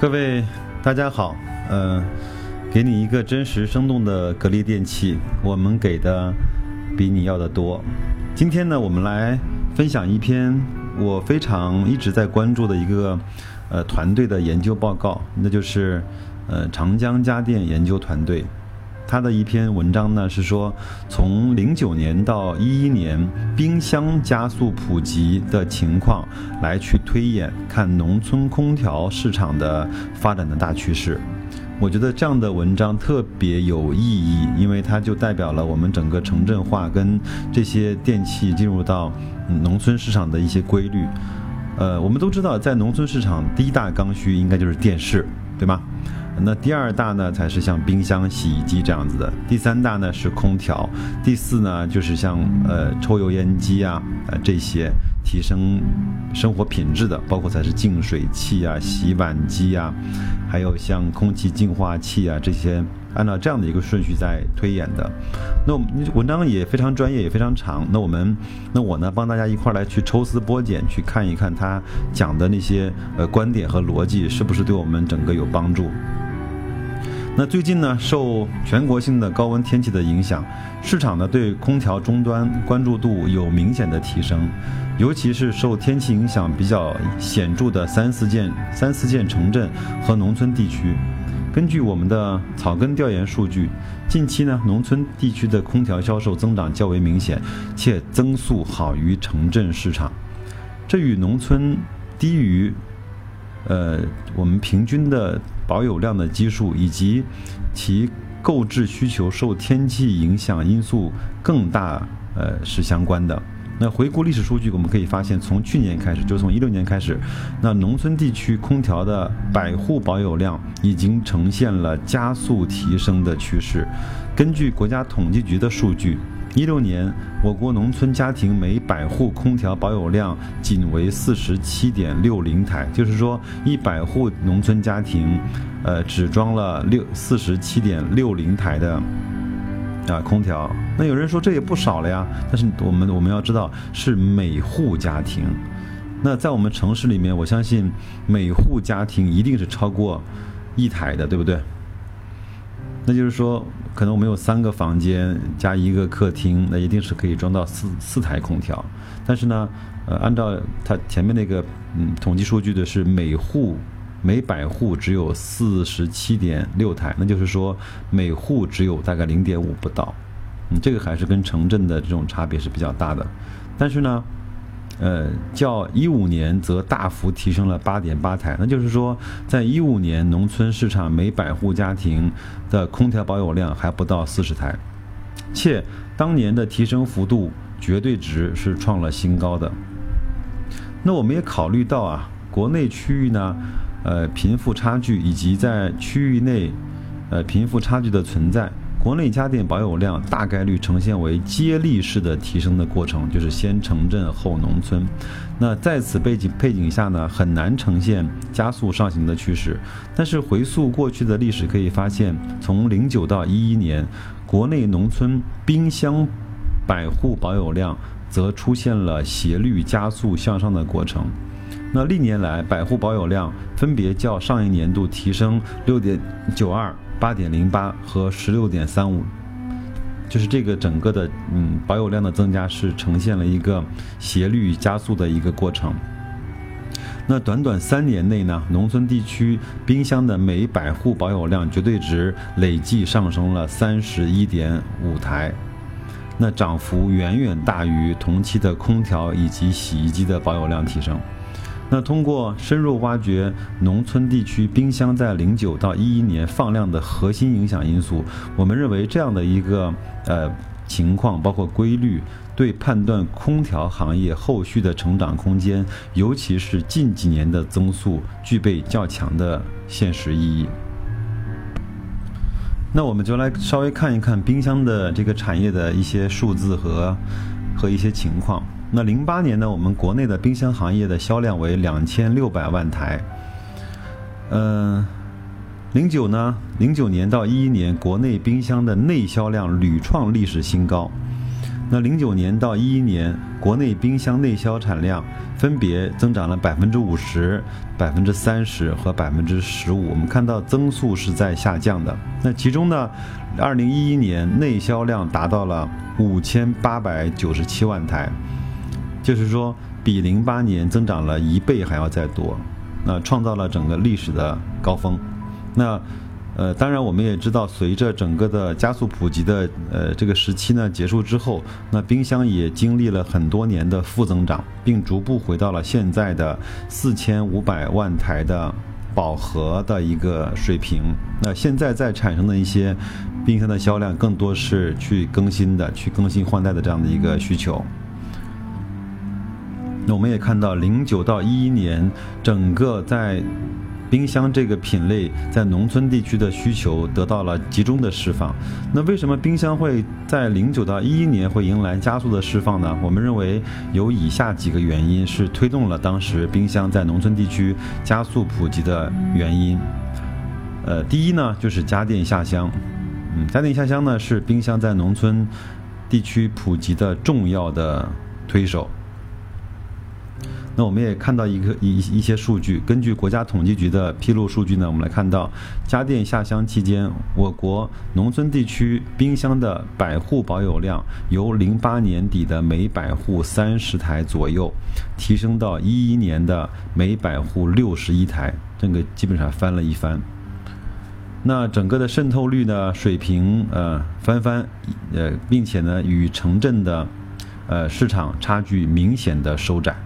各位大家好，呃，给你一个真实生动的格力电器，我们给的比你要的多。今天呢，我们来分享一篇我非常一直在关注的一个呃团队的研究报告，那就是呃长江家电研究团队。他的一篇文章呢是说，从零九年到一一年，冰箱加速普及的情况来去推演，看农村空调市场的发展的大趋势。我觉得这样的文章特别有意义，因为它就代表了我们整个城镇化跟这些电器进入到农村市场的一些规律。呃，我们都知道，在农村市场，第一大刚需应该就是电视，对吗？那第二大呢，才是像冰箱、洗衣机这样子的；第三大呢是空调；第四呢就是像呃抽油烟机啊，呃这些提升生活品质的，包括才是净水器啊、洗碗机啊，还有像空气净化器啊这些，按照这样的一个顺序在推演的。那文章也非常专业，也非常长。那我们，那我呢，帮大家一块来去抽丝剥茧，去看一看他讲的那些呃观点和逻辑是不是对我们整个有帮助。那最近呢，受全国性的高温天气的影响，市场呢对空调终端关注度有明显的提升，尤其是受天气影响比较显著的三四线、三四线城镇和农村地区。根据我们的草根调研数据，近期呢，农村地区的空调销售增长较为明显，且增速好于城镇市场。这与农村低于。呃，我们平均的保有量的基数以及其购置需求受天气影响因素更大，呃，是相关的。那回顾历史数据，我们可以发现，从去年开始，就从一六年开始，那农村地区空调的百户保有量已经呈现了加速提升的趋势。根据国家统计局的数据。一六年，我国农村家庭每百户空调保有量仅为四十七点六零台，就是说一百户农村家庭，呃，只装了六四十七点六零台的啊空调。那有人说这也不少了呀，但是我们我们要知道是每户家庭。那在我们城市里面，我相信每户家庭一定是超过一台的，对不对？那就是说，可能我们有三个房间加一个客厅，那一定是可以装到四四台空调。但是呢，呃，按照它前面那个嗯统计数据的是每户每百户只有四十七点六台，那就是说每户只有大概零点五不到。嗯，这个还是跟城镇的这种差别是比较大的。但是呢。呃，较一五年则大幅提升了八点八台，那就是说，在一五年农村市场每百户家庭的空调保有量还不到四十台，且当年的提升幅度绝对值是创了新高的。那我们也考虑到啊，国内区域呢，呃，贫富差距以及在区域内，呃，贫富差距的存在。国内家电保有量大概率呈现为接力式的提升的过程，就是先城镇后农村。那在此背景背景下呢，很难呈现加速上行的趋势。但是回溯过去的历史，可以发现，从零九到一一年，国内农村冰箱百户保有量则出现了斜率加速向上的过程。那历年来，百户保有量分别较上一年度提升六点九二。八点零八和十六点三五，就是这个整个的嗯保有量的增加是呈现了一个斜率加速的一个过程。那短短三年内呢，农村地区冰箱的每百户保有量绝对值累计上升了三十一点五台，那涨幅远远大于同期的空调以及洗衣机的保有量提升。那通过深入挖掘农村地区冰箱在零九到一一年放量的核心影响因素，我们认为这样的一个呃情况，包括规律，对判断空调行业后续的成长空间，尤其是近几年的增速，具备较强的现实意义。那我们就来稍微看一看冰箱的这个产业的一些数字和和一些情况。那零八年呢，我们国内的冰箱行业的销量为两千六百万台。嗯，零九呢，零九年到一一年，国内冰箱的内销量屡创历史新高。那零九年到一一年，国内冰箱内销产量分别增长了百分之五十、百分之三十和百分之十五。我们看到增速是在下降的。那其中呢，二零一一年内销量达到了五千八百九十七万台，就是说比零八年增长了一倍还要再多，那创造了整个历史的高峰。那呃，当然，我们也知道，随着整个的加速普及的呃这个时期呢结束之后，那冰箱也经历了很多年的负增长，并逐步回到了现在的四千五百万台的饱和的一个水平。那现在在产生的一些冰箱的销量，更多是去更新的、去更新换代的这样的一个需求。那我们也看到，零九到一一年，整个在冰箱这个品类在农村地区的需求得到了集中的释放。那为什么冰箱会在零九到一一年会迎来加速的释放呢？我们认为有以下几个原因是推动了当时冰箱在农村地区加速普及的原因。呃，第一呢就是家电下乡。嗯，家电下乡呢是冰箱在农村地区普及的重要的推手。那我们也看到一个一一些数据，根据国家统计局的披露数据呢，我们来看到家电下乡期间，我国农村地区冰箱的百户保有量由零八年底的每百户三十台左右，提升到一一年的每百户六十一台，这个基本上翻了一番。那整个的渗透率呢，水平呃翻番，呃，并且呢与城镇的呃市场差距明显的收窄。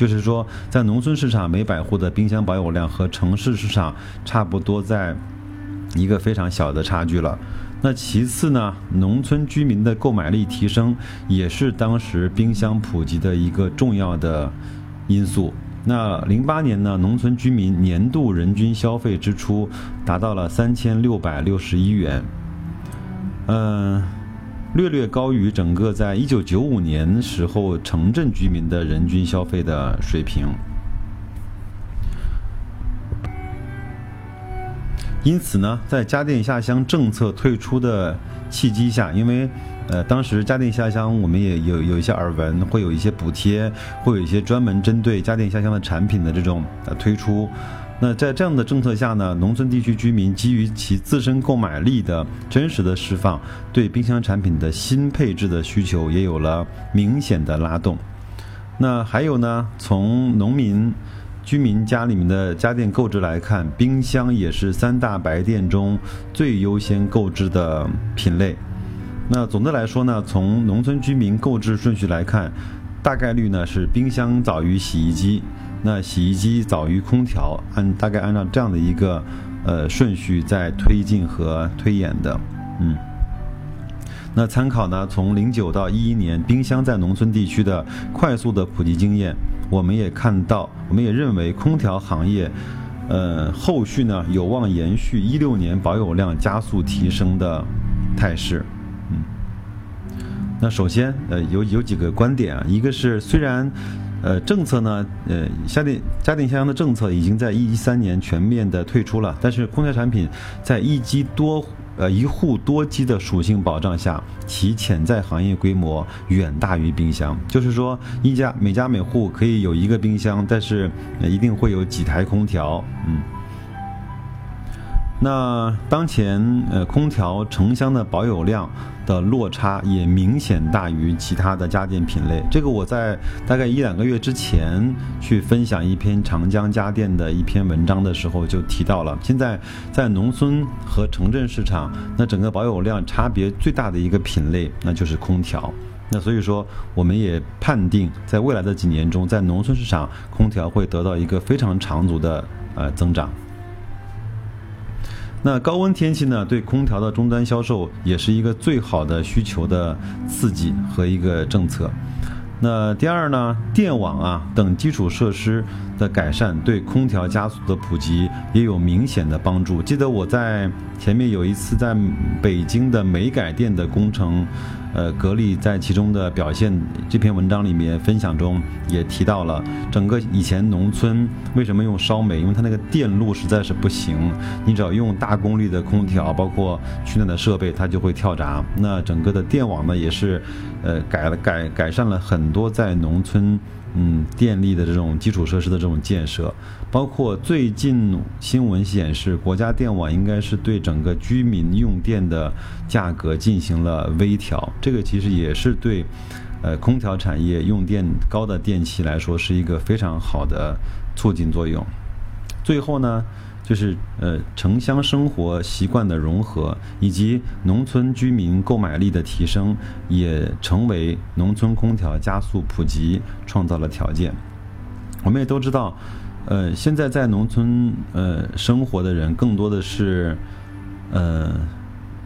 就是说，在农村市场，每百户的冰箱保有量和城市市场差不多，在一个非常小的差距了。那其次呢，农村居民的购买力提升也是当时冰箱普及的一个重要的因素。那零八年呢，农村居民年度人均消费支出达到了三千六百六十一元。嗯。略略高于整个在一九九五年时候城镇居民的人均消费的水平，因此呢，在家电下乡政策退出的契机下，因为呃当时家电下乡我们也有有一些耳闻，会有一些补贴，会有一些专门针对家电下乡的产品的这种呃推出。那在这样的政策下呢，农村地区居民基于其自身购买力的真实的释放，对冰箱产品的新配置的需求也有了明显的拉动。那还有呢，从农民居民家里面的家电购置来看，冰箱也是三大白电中最优先购置的品类。那总的来说呢，从农村居民购置顺序来看，大概率呢是冰箱早于洗衣机。那洗衣机早于空调，按大概按照这样的一个呃顺序在推进和推演的，嗯。那参考呢，从零九到一一年冰箱在农村地区的快速的普及经验，我们也看到，我们也认为空调行业，呃，后续呢有望延续一六年保有量加速提升的态势，嗯。那首先，呃，有有几个观点啊，一个是虽然。呃，政策呢，呃，家电家电下乡的政策已经在一三年全面的退出了，但是空调产品在一机多呃一户多机的属性保障下，其潜在行业规模远大于冰箱。就是说，一家每家每户可以有一个冰箱，但是一定会有几台空调，嗯。那当前呃空调城乡的保有量的落差也明显大于其他的家电品类。这个我在大概一两个月之前去分享一篇长江家电的一篇文章的时候就提到了。现在在农村和城镇市场，那整个保有量差别最大的一个品类那就是空调。那所以说，我们也判定在未来的几年中，在农村市场空调会得到一个非常长足的呃增长。那高温天气呢，对空调的终端销售也是一个最好的需求的刺激和一个政策。那第二呢，电网啊等基础设施的改善，对空调加速的普及也有明显的帮助。记得我在前面有一次在北京的煤改电的工程。呃，格力在其中的表现，这篇文章里面分享中也提到了，整个以前农村为什么用烧煤？因为它那个电路实在是不行，你只要用大功率的空调，包括取暖的设备，它就会跳闸。那整个的电网呢，也是，呃，改了改改善了很多在农村。嗯，电力的这种基础设施的这种建设，包括最近新闻显示，国家电网应该是对整个居民用电的价格进行了微调。这个其实也是对，呃，空调产业用电高的电器来说是一个非常好的促进作用。最后呢？就是呃城乡生活习惯的融合，以及农村居民购买力的提升，也成为农村空调加速普及创造了条件。我们也都知道，呃，现在在农村呃生活的人更多的是，呃。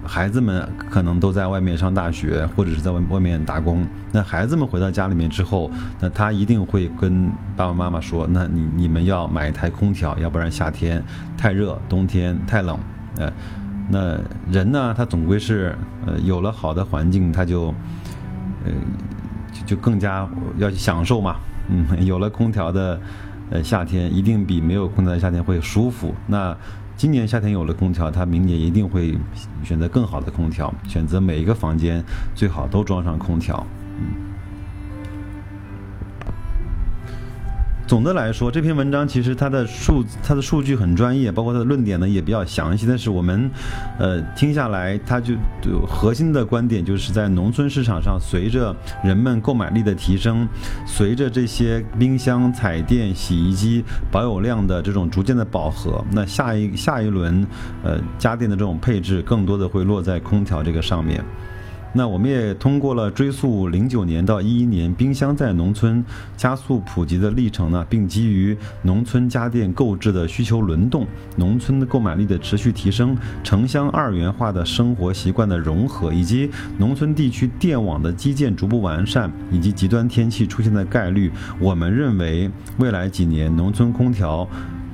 孩子们可能都在外面上大学，或者是在外外面打工。那孩子们回到家里面之后，那他一定会跟爸爸妈妈说：“那你你们要买一台空调，要不然夏天太热，冬天太冷。”呃，那人呢，他总归是呃有了好的环境，他就呃就就更加要去享受嘛。嗯，有了空调的呃夏天，一定比没有空调的夏天会舒服。那。今年夏天有了空调，他明年一定会选择更好的空调，选择每一个房间最好都装上空调。总的来说，这篇文章其实它的数它的数据很专业，包括它的论点呢也比较详细。但是我们，呃，听下来，它就核心的观点就是在农村市场上，随着人们购买力的提升，随着这些冰箱、彩电、洗衣机保有量的这种逐渐的饱和，那下一下一轮，呃，家电的这种配置更多的会落在空调这个上面。那我们也通过了追溯零九年到一一年冰箱在农村加速普及的历程呢，并基于农村家电购置的需求轮动、农村的购买力的持续提升、城乡二元化的生活习惯的融合，以及农村地区电网的基建逐步完善，以及极端天气出现的概率，我们认为未来几年农村空调。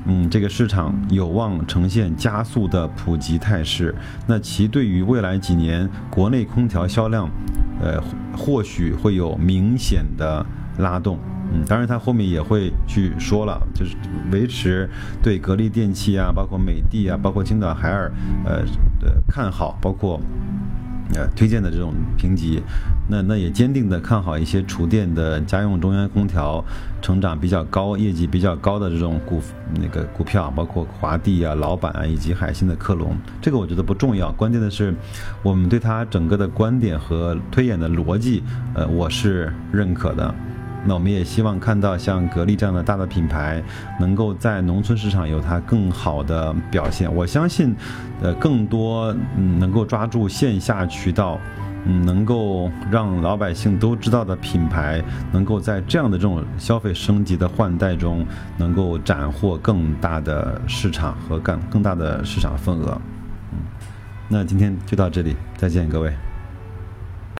嗯，这个市场有望呈现加速的普及态势，那其对于未来几年国内空调销量，呃，或许会有明显的拉动。嗯，当然他后面也会去说了，就是维持对格力电器啊，包括美的啊，包括青岛海尔，呃，的看好，包括。呃，推荐的这种评级，那那也坚定的看好一些厨电的家用中央空调成长比较高、业绩比较高的这种股那个股票，包括华帝啊、老板啊以及海信的克隆。这个我觉得不重要，关键的是我们对它整个的观点和推演的逻辑，呃，我是认可的。那我们也希望看到像格力这样的大的品牌，能够在农村市场有它更好的表现。我相信，呃，更多嗯能够抓住线下渠道，嗯，能够让老百姓都知道的品牌，能够在这样的这种消费升级的换代中，能够斩获更大的市场和更更大的市场份额。嗯，那今天就到这里，再见各位。